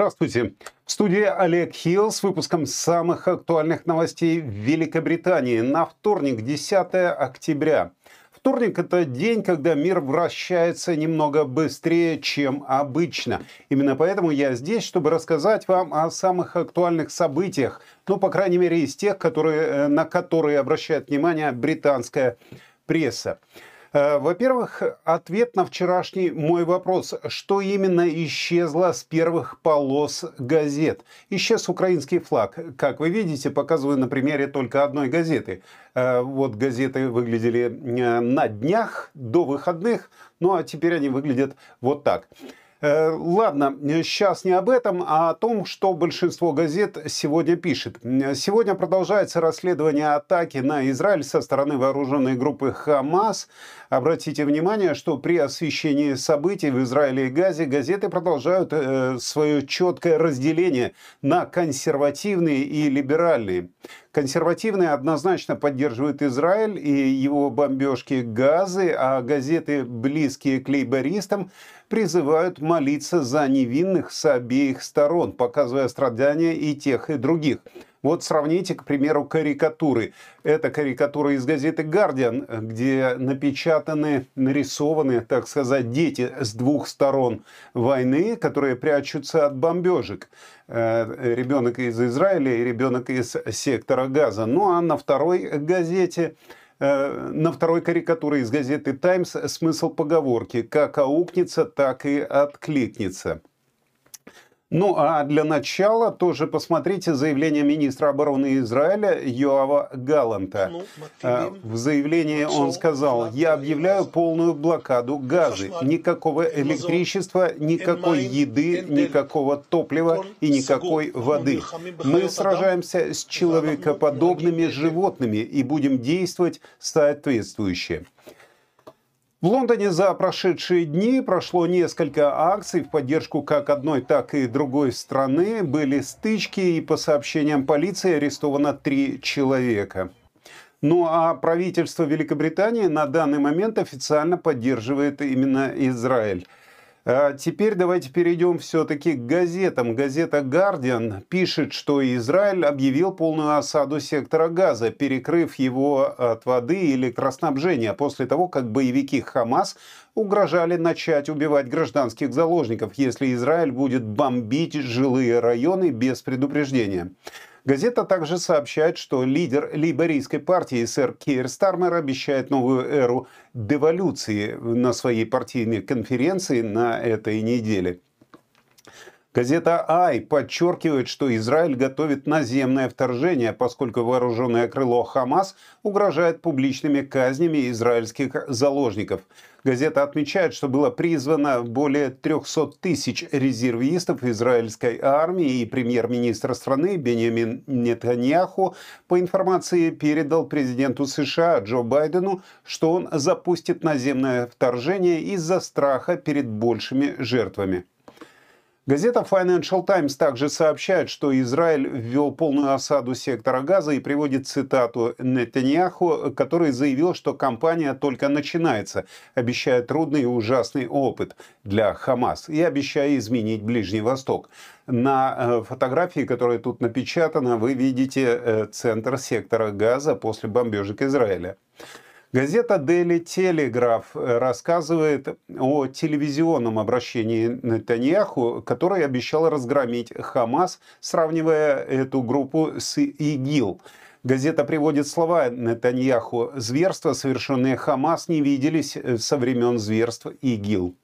Здравствуйте. В студии Олег Хилл с выпуском самых актуальных новостей в Великобритании на вторник, 10 октября. Вторник – это день, когда мир вращается немного быстрее, чем обычно. Именно поэтому я здесь, чтобы рассказать вам о самых актуальных событиях, ну, по крайней мере, из тех, которые, э, на которые обращает внимание британская пресса. Э, во-первых, ответ на вчерашний мой вопрос. Что именно исчезло с первых полос газет? Исчез украинский флаг. Как вы видите, показываю на примере только одной газеты. Э, вот газеты выглядели э, на днях до выходных, ну а теперь они выглядят вот так. Э, ладно, сейчас не об этом, а о том, что большинство газет сегодня пишет. Сегодня продолжается расследование атаки на Израиль со стороны вооруженной группы Хамас. Обратите внимание, что при освещении событий в Израиле и Газе газеты продолжают э, свое четкое разделение на консервативные и либеральные. Консервативные однозначно поддерживают Израиль и его бомбежки газы, а газеты, близкие к лейбористам, призывают молиться за невинных с обеих сторон, показывая страдания и тех, и других. Вот сравните, к примеру, карикатуры. Это карикатура из газеты «Гардиан», где напечатаны, нарисованы, так сказать, дети с двух сторон войны, которые прячутся от бомбежек. Э, ребенок из Израиля и ребенок из сектора Газа. Ну а на второй газете Э, на второй карикатуре из газеты «Таймс» смысл поговорки «как аукнется, так и откликнется». Ну а для начала тоже посмотрите заявление министра обороны Израиля Йоава Галанта. Ну, а, в заявлении он сказал, я объявляю полную блокаду газы. Никакого электричества, никакой еды, никакого топлива и никакой воды. Мы сражаемся с человекоподобными животными и будем действовать соответствующе. В Лондоне за прошедшие дни прошло несколько акций в поддержку как одной, так и другой страны. Были стычки и по сообщениям полиции арестовано три человека. Ну а правительство Великобритании на данный момент официально поддерживает именно Израиль. А теперь давайте перейдем все-таки к газетам. Газета «Гардиан» пишет, что Израиль объявил полную осаду сектора Газа, перекрыв его от воды и электроснабжения после того, как боевики «Хамас» угрожали начать убивать гражданских заложников, если Израиль будет бомбить жилые районы без предупреждения. Газета также сообщает, что лидер лейбористской партии сэр Кейр Стармер обещает новую эру деволюции на своей партийной конференции на этой неделе. Газета «Ай» подчеркивает, что Израиль готовит наземное вторжение, поскольку вооруженное крыло «Хамас» угрожает публичными казнями израильских заложников. Газета отмечает, что было призвано более 300 тысяч резервистов израильской армии, и премьер-министр страны Бенjamin Нетаньяху по информации передал президенту США Джо Байдену, что он запустит наземное вторжение из-за страха перед большими жертвами. Газета Financial Times также сообщает, что Израиль ввел полную осаду сектора Газа и приводит цитату Нетаньяху, который заявил, что кампания только начинается, обещая трудный и ужасный опыт для Хамас и обещая изменить Ближний Восток. На э, фотографии, которая тут напечатана, вы видите э, центр сектора Газа после бомбежек Израиля. Газета Daily Telegraph рассказывает о телевизионном обращении Нетаньяху, который обещал разгромить Хамас, сравнивая эту группу с ИГИЛ. Газета приводит слова Нетаньяху. «Зверства, совершенные Хамас, не виделись со времен зверств ИГИЛ».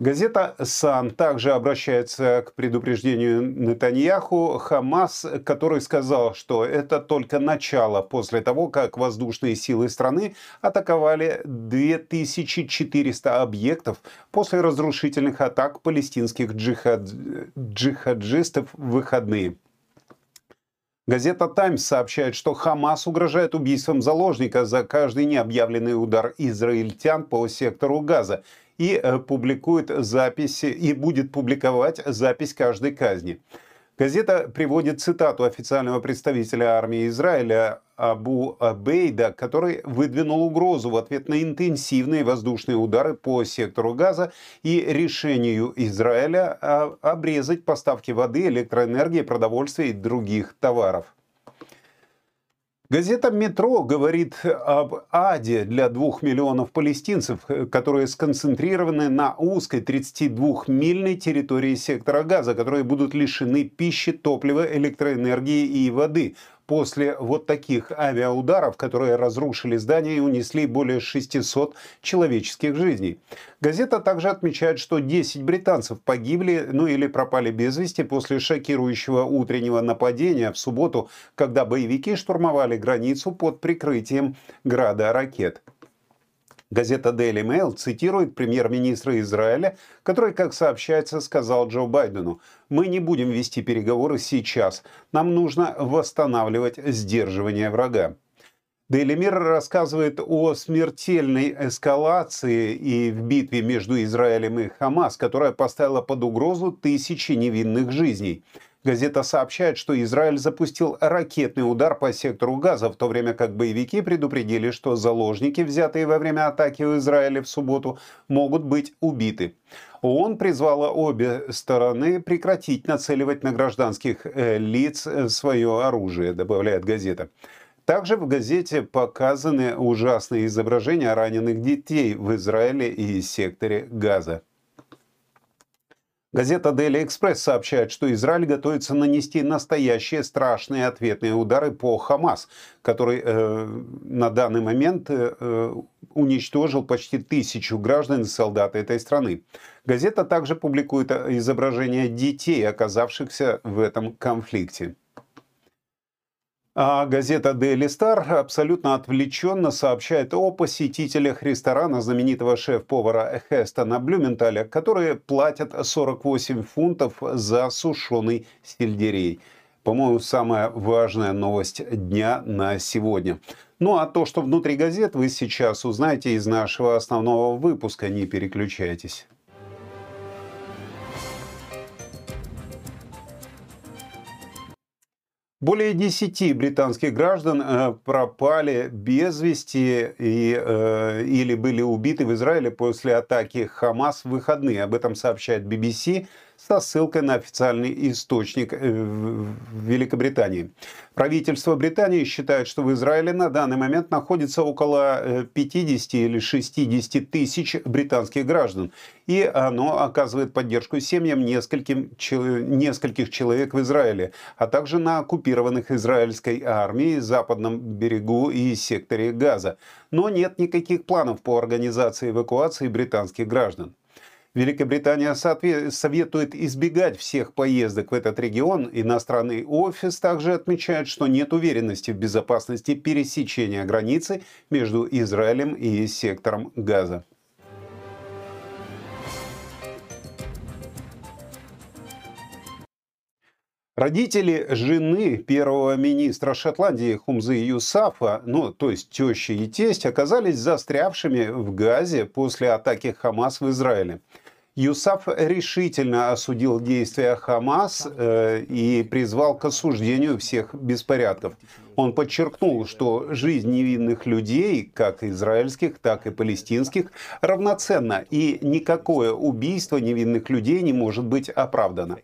Газета «Сан» также обращается к предупреждению Нетаньяху Хамас, который сказал, что это только начало после того, как воздушные силы страны атаковали 2400 объектов после разрушительных атак палестинских джихад... джихаджистов в выходные. Газета «Таймс» сообщает, что Хамас угрожает убийством заложника за каждый необъявленный удар израильтян по сектору Газа – и э, публикует записи, и будет публиковать запись каждой казни. Газета приводит цитату официального представителя армии Израиля Абу Абейда, который выдвинул угрозу в ответ на интенсивные воздушные удары по сектору газа и решению Израиля а, обрезать поставки воды, электроэнергии, продовольствия и других товаров. Газета «Метро» говорит об аде для двух миллионов палестинцев, которые сконцентрированы на узкой 32-мильной территории сектора газа, которые будут лишены пищи, топлива, электроэнергии и воды, после вот таких авиаударов, которые разрушили здания и унесли более 600 человеческих жизней. Газета также отмечает, что 10 британцев погибли, ну или пропали без вести после шокирующего утреннего нападения в субботу, когда боевики штурмовали границу под прикрытием града ракет. Газета Daily Mail цитирует премьер-министра Израиля, который, как сообщается, сказал Джо Байдену, «Мы не будем вести переговоры сейчас. Нам нужно восстанавливать сдерживание врага». Daily Mirror рассказывает о смертельной эскалации и в битве между Израилем и Хамас, которая поставила под угрозу тысячи невинных жизней. Газета сообщает, что Израиль запустил ракетный удар по сектору Газа, в то время как боевики предупредили, что заложники, взятые во время атаки в Израиле в субботу, могут быть убиты. ООН призвала обе стороны прекратить нацеливать на гражданских э, лиц э, свое оружие, добавляет газета. Также в газете показаны ужасные изображения раненых детей в Израиле и секторе Газа. Газета Daily Express сообщает, что Израиль готовится нанести настоящие страшные ответные удары по Хамас, который э, на данный момент э, уничтожил почти тысячу граждан и солдат этой страны. Газета также публикует изображения детей, оказавшихся в этом конфликте. А газета Daily Star абсолютно отвлеченно сообщает о посетителях ресторана знаменитого шеф-повара Хестона Блюменталя, которые платят 48 фунтов за сушеный сельдерей. По-моему, самая важная новость дня на сегодня. Ну а то, что внутри газет, вы сейчас узнаете из нашего основного выпуска. Не переключайтесь. Более 10 британских граждан э, пропали без вести и, э, или были убиты в Израиле после атаки Хамас в выходные. Об этом сообщает BBC со ссылкой на официальный источник э, в Великобритании. Правительство Британии считает, что в Израиле на данный момент находится около 50 э, или 60 тысяч британских граждан, и оно оказывает поддержку семьям нескольким, нескольких человек в Израиле, а также на оккупированных израильской армией западном берегу и секторе Газа. Но нет никаких планов по организации эвакуации британских граждан. Великобритания советует избегать всех поездок в этот регион. Иностранный офис также отмечает, что нет уверенности в безопасности пересечения границы между Израилем и сектором Газа. Родители жены первого министра Шотландии Хумзы Юсафа, ну, то есть теща и тесть, оказались застрявшими в Газе после атаки Хамас в Израиле. Юсаф решительно осудил действия Хамас э, и призвал к осуждению всех беспорядков. Он подчеркнул, что жизнь невинных людей, как израильских, так и палестинских, равноценна, и никакое убийство невинных людей не может быть оправдано.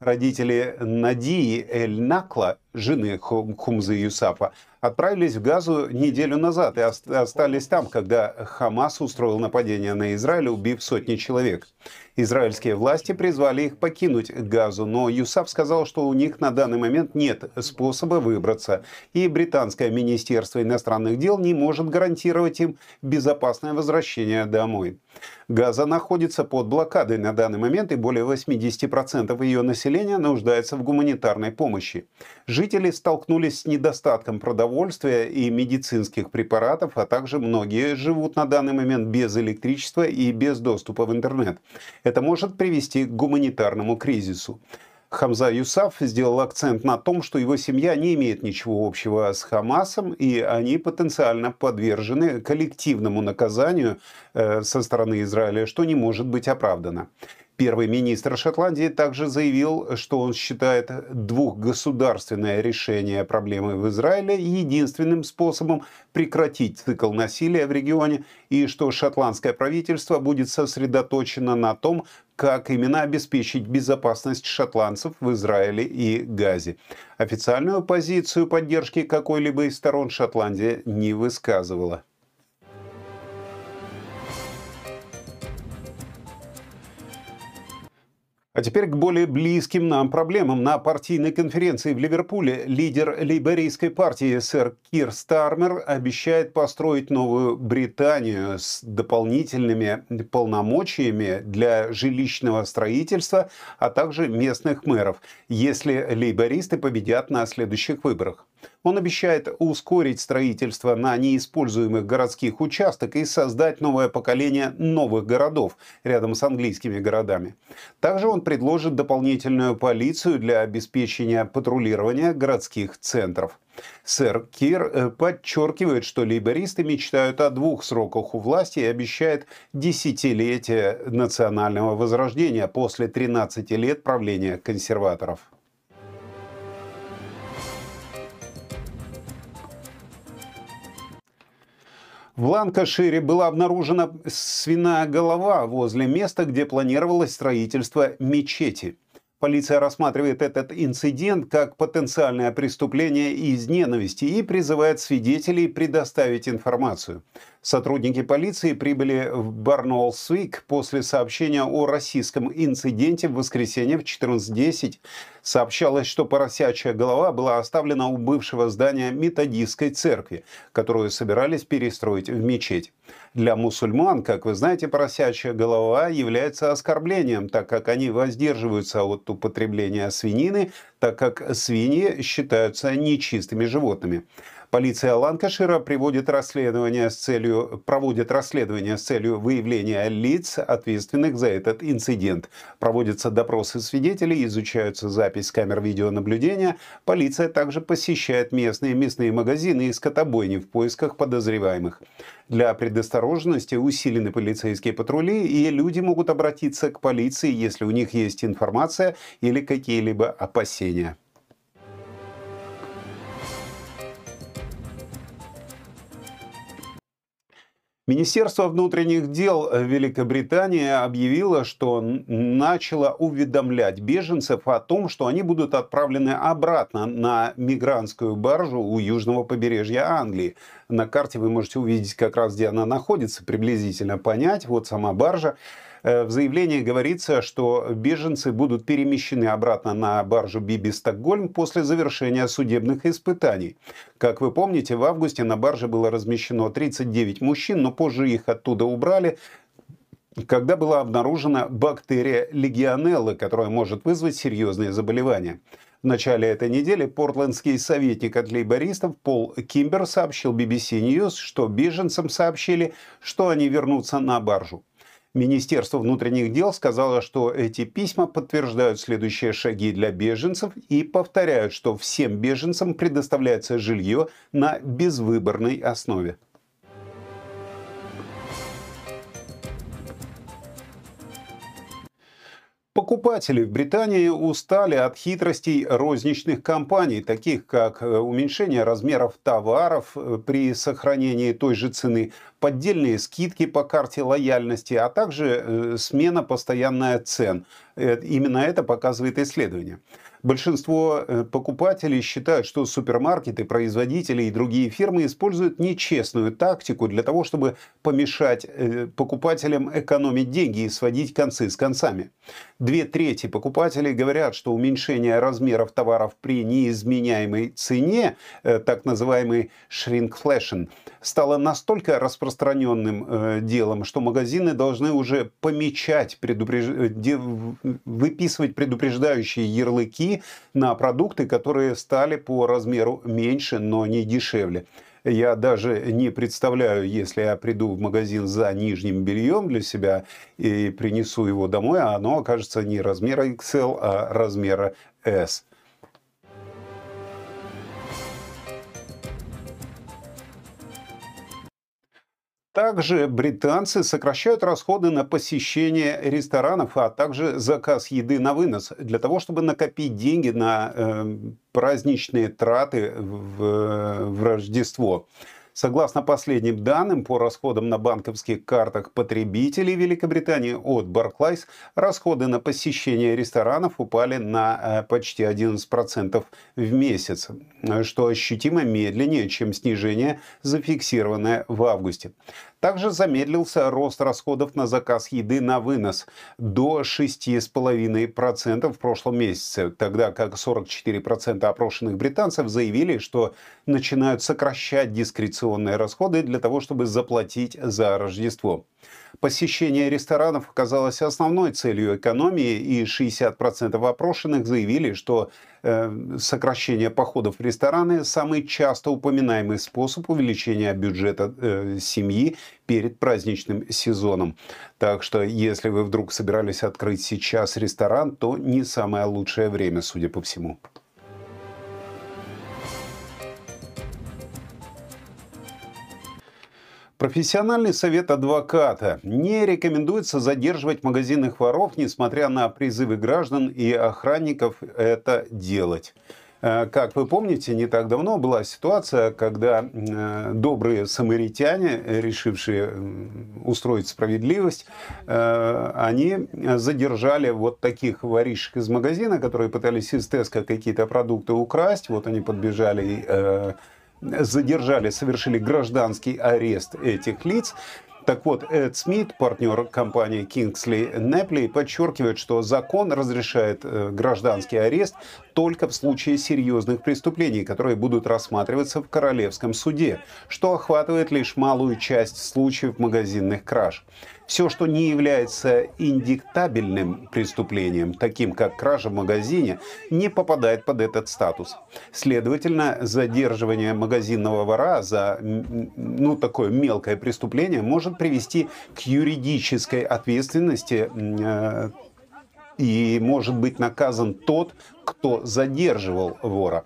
Родители Надии Эль-Накла, жены Хумзы Юсафа, отправились в Газу неделю назад и остались там, когда Хамас устроил нападение на Израиль, убив сотни человек. Израильские власти призвали их покинуть Газу, но Юсаф сказал, что у них на данный момент нет способа выбраться, и британское министерство иностранных дел не может гарантировать им безопасное возвращение домой. Газа находится под блокадой на данный момент, и более 80% ее населения нуждается в гуманитарной помощи. Жители столкнулись с недостатком продовольствия и медицинских препаратов, а также многие живут на данный момент без электричества и без доступа в интернет. Это может привести к гуманитарному кризису. Хамза Юсаф сделал акцент на том, что его семья не имеет ничего общего с Хамасом, и они потенциально подвержены коллективному наказанию э, со стороны Израиля, что не может быть оправдано. Первый министр Шотландии также заявил, что он считает двухгосударственное решение проблемы в Израиле единственным способом прекратить цикл насилия в регионе и что шотландское правительство будет сосредоточено на том, как именно обеспечить безопасность шотландцев в Израиле и Газе. Официальную позицию поддержки какой-либо из сторон Шотландия не высказывала. А теперь к более близким нам проблемам. На партийной конференции в Ливерпуле лидер лейбористской партии сэр Кир Стармер обещает построить новую Британию с дополнительными полномочиями для жилищного строительства, а также местных мэров, если лейбористы победят на следующих выборах. Он обещает ускорить строительство на неиспользуемых городских участках и создать новое поколение новых городов рядом с английскими городами. Также он предложит дополнительную полицию для обеспечения патрулирования городских центров. Сэр Кир э, подчеркивает, что лейбористы мечтают о двух сроках у власти и обещает десятилетие национального возрождения после 13 лет правления консерваторов. В Ланкашире была обнаружена свиная голова возле места, где планировалось строительство мечети. Полиция рассматривает этот инцидент как потенциальное преступление из ненависти и призывает свидетелей предоставить информацию. Сотрудники полиции прибыли в Барнолсвик после сообщения о российском инциденте в воскресенье в 14.10. Сообщалось, что поросячья голова была оставлена у бывшего здания методистской церкви, которую собирались перестроить в мечеть. Для мусульман, как вы знаете, поросячья голова является оскорблением, так как они воздерживаются от употребления свинины, так как свиньи считаются нечистыми животными. Полиция Ланкашира приводит расследование с целью, проводит расследование с целью выявления лиц, ответственных за этот инцидент. Проводятся допросы свидетелей, изучаются запись камер видеонаблюдения. Полиция также посещает местные мясные магазины и скотобойни в поисках подозреваемых. Для предосторожности усилены полицейские патрули, и люди могут обратиться к полиции, если у них есть информация или какие-либо опасения. Министерство внутренних дел Великобритании объявило, что начало уведомлять беженцев о том, что они будут отправлены обратно на мигрантскую баржу у южного побережья Англии. На карте вы можете увидеть как раз, где она находится, приблизительно понять. Вот сама баржа. Э, в заявлении говорится, что беженцы будут перемещены обратно на баржу Биби Стокгольм после завершения судебных испытаний. Как вы помните, в августе на барже было размещено 39 мужчин, но позже их оттуда убрали, когда была обнаружена бактерия легионеллы, которая может вызвать серьезные заболевания. В начале этой недели портлендский советник от лейбористов Пол Кимбер сообщил BBC News, что беженцам сообщили, что они вернутся на баржу. Министерство внутренних дел сказало, что эти письма подтверждают следующие шаги для беженцев и повторяют, что всем беженцам предоставляется жилье на безвыборной основе. Покупатели в Британии устали от хитростей розничных компаний, таких как э, уменьшение размеров товаров э, при сохранении той же цены, поддельные скидки по карте лояльности, а также э, смена постоянная цен. Именно это показывает исследование. Большинство э, покупателей считают, что супермаркеты, производители и другие фирмы используют нечестную тактику для того, чтобы помешать э, покупателям экономить деньги и сводить концы с концами. Две трети покупателей говорят, что уменьшение размеров товаров при неизменяемой цене, э, так называемый shrinkflation, стало настолько распространенным делом, что магазины должны уже помечать, предупреж... выписывать предупреждающие ярлыки на продукты, которые стали по размеру меньше, но не дешевле. Я даже не представляю, если я приду в магазин за нижним бельем для себя и принесу его домой, а оно окажется не размера XL, а размера S. Также британцы сокращают расходы на посещение ресторанов, а также заказ еды на вынос для того, чтобы накопить деньги на э, праздничные траты в, в Рождество. Согласно последним данным по расходам на банковских картах потребителей Великобритании от Barclays, расходы на посещение ресторанов упали на э, почти 11% в месяц, что ощутимо медленнее, чем снижение, зафиксированное в августе. Также замедлился рост расходов на заказ еды на вынос до 6,5% в прошлом месяце, тогда как 44% опрошенных британцев заявили, что начинают сокращать дискреционные расходы для того, чтобы заплатить за Рождество. Посещение ресторанов оказалось основной целью экономии, и 60% опрошенных заявили, что э, сокращение походов в рестораны – самый часто упоминаемый способ увеличения бюджета э, семьи перед праздничным сезоном. Так что, если вы вдруг собирались открыть сейчас ресторан, то не самое лучшее время, судя по всему. Профессиональный совет адвоката. Не рекомендуется задерживать магазинных воров, несмотря на призывы граждан и охранников это делать. Э, как вы помните, не так давно была ситуация, когда э, добрые самаритяне, решившие устроить справедливость, э, они задержали вот таких воришек из магазина, которые пытались из Теска какие-то продукты украсть. Вот они подбежали задержали, совершили гражданский арест этих лиц. Так вот, Эд Смит, партнер компании Kingsley Neply, подчеркивает, что закон разрешает э, гражданский арест только в случае серьезных преступлений, которые будут рассматриваться в Королевском суде, что охватывает лишь малую часть случаев магазинных краж. Все, что не является индиктабельным преступлением, таким как кража в магазине, не попадает под этот статус. Следовательно, задерживание магазинного вора за ну, такое мелкое преступление может привести к юридической ответственности э, и может быть наказан тот, кто задерживал вора.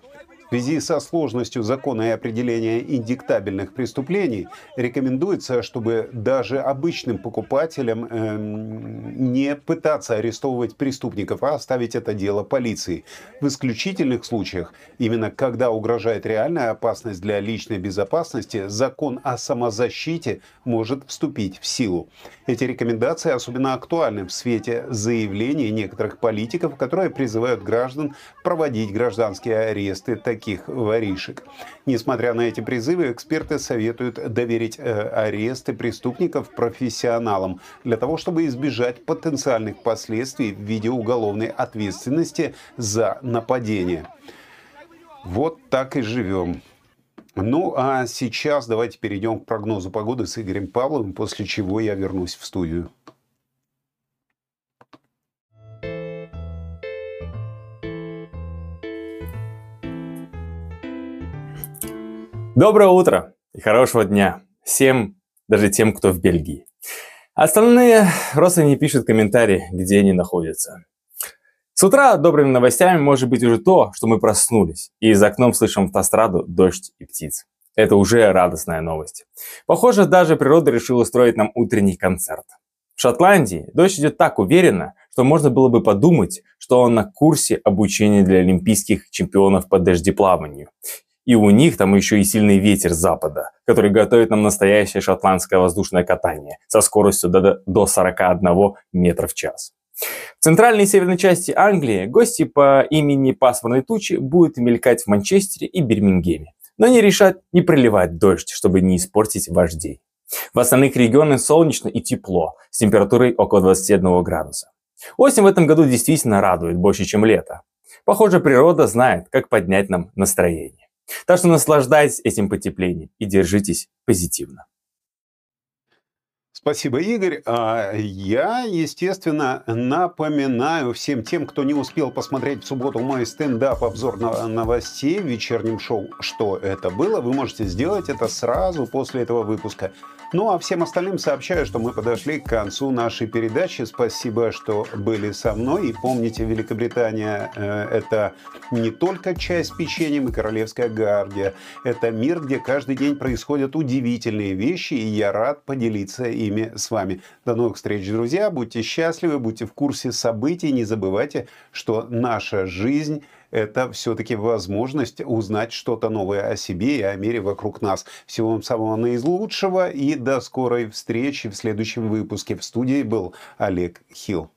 В связи со сложностью закона и определения индиктабельных преступлений рекомендуется, чтобы даже обычным покупателям э, не пытаться арестовывать преступников, а оставить это дело полиции. В исключительных случаях, именно когда угрожает реальная опасность для личной безопасности, закон о самозащите может вступить в силу. Эти рекомендации особенно актуальны в свете заявлений некоторых политиков, которые призывают граждан проводить гражданские аресты таких воришек. Несмотря на эти призывы, эксперты советуют доверить э, аресты преступников профессионалам для того, чтобы избежать потенциальных последствий в виде уголовной ответственности за нападение. Вот так и живем. Ну а сейчас давайте перейдем к прогнозу погоды с Игорем Павловым, после чего я вернусь в студию. Доброе утро и хорошего дня всем, даже тем, кто в Бельгии. Остальные родственники пишут комментарии, где они находятся. С утра добрыми новостями может быть уже то, что мы проснулись, и за окном слышим автостраду, дождь и птиц. Это уже радостная новость. Похоже, даже природа решила устроить нам утренний концерт. В Шотландии дождь идет так уверенно, что можно было бы подумать, что он на курсе обучения для олимпийских чемпионов по дождеплаванию. И у них там еще и сильный ветер запада, который готовит нам настоящее шотландское воздушное катание со скоростью до, до 41 метра в час. В центральной и северной части Англии гости по имени Пасмурной тучи будут мелькать в Манчестере и Бирмингеме, но они решат не проливать дождь, чтобы не испортить вождей. В остальных регионах солнечно и тепло, с температурой около 21 градуса. Осень в этом году действительно радует больше, чем лето. Похоже, природа знает, как поднять нам настроение. Так что наслаждайтесь этим потеплением и держитесь позитивно. Спасибо, Игорь. А я, естественно, напоминаю всем тем, кто не успел посмотреть в субботу мой стендап-обзор на новостей в вечернем шоу «Что это было?». Вы можете сделать это сразу после этого выпуска. Ну а всем остальным сообщаю, что мы подошли к концу нашей передачи. Спасибо, что были со мной. И помните, Великобритания э, – это не только чай с печеньем и королевская гвардия. Это мир, где каждый день происходят удивительные вещи, и я рад поделиться ими с вами. До новых встреч, друзья. Будьте счастливы, будьте в курсе событий. Не забывайте, что наша жизнь это все-таки возможность узнать что-то новое о себе и о мире вокруг нас. Всего вам самого наилучшего и до скорой встречи в следующем выпуске. В студии был Олег Хилл.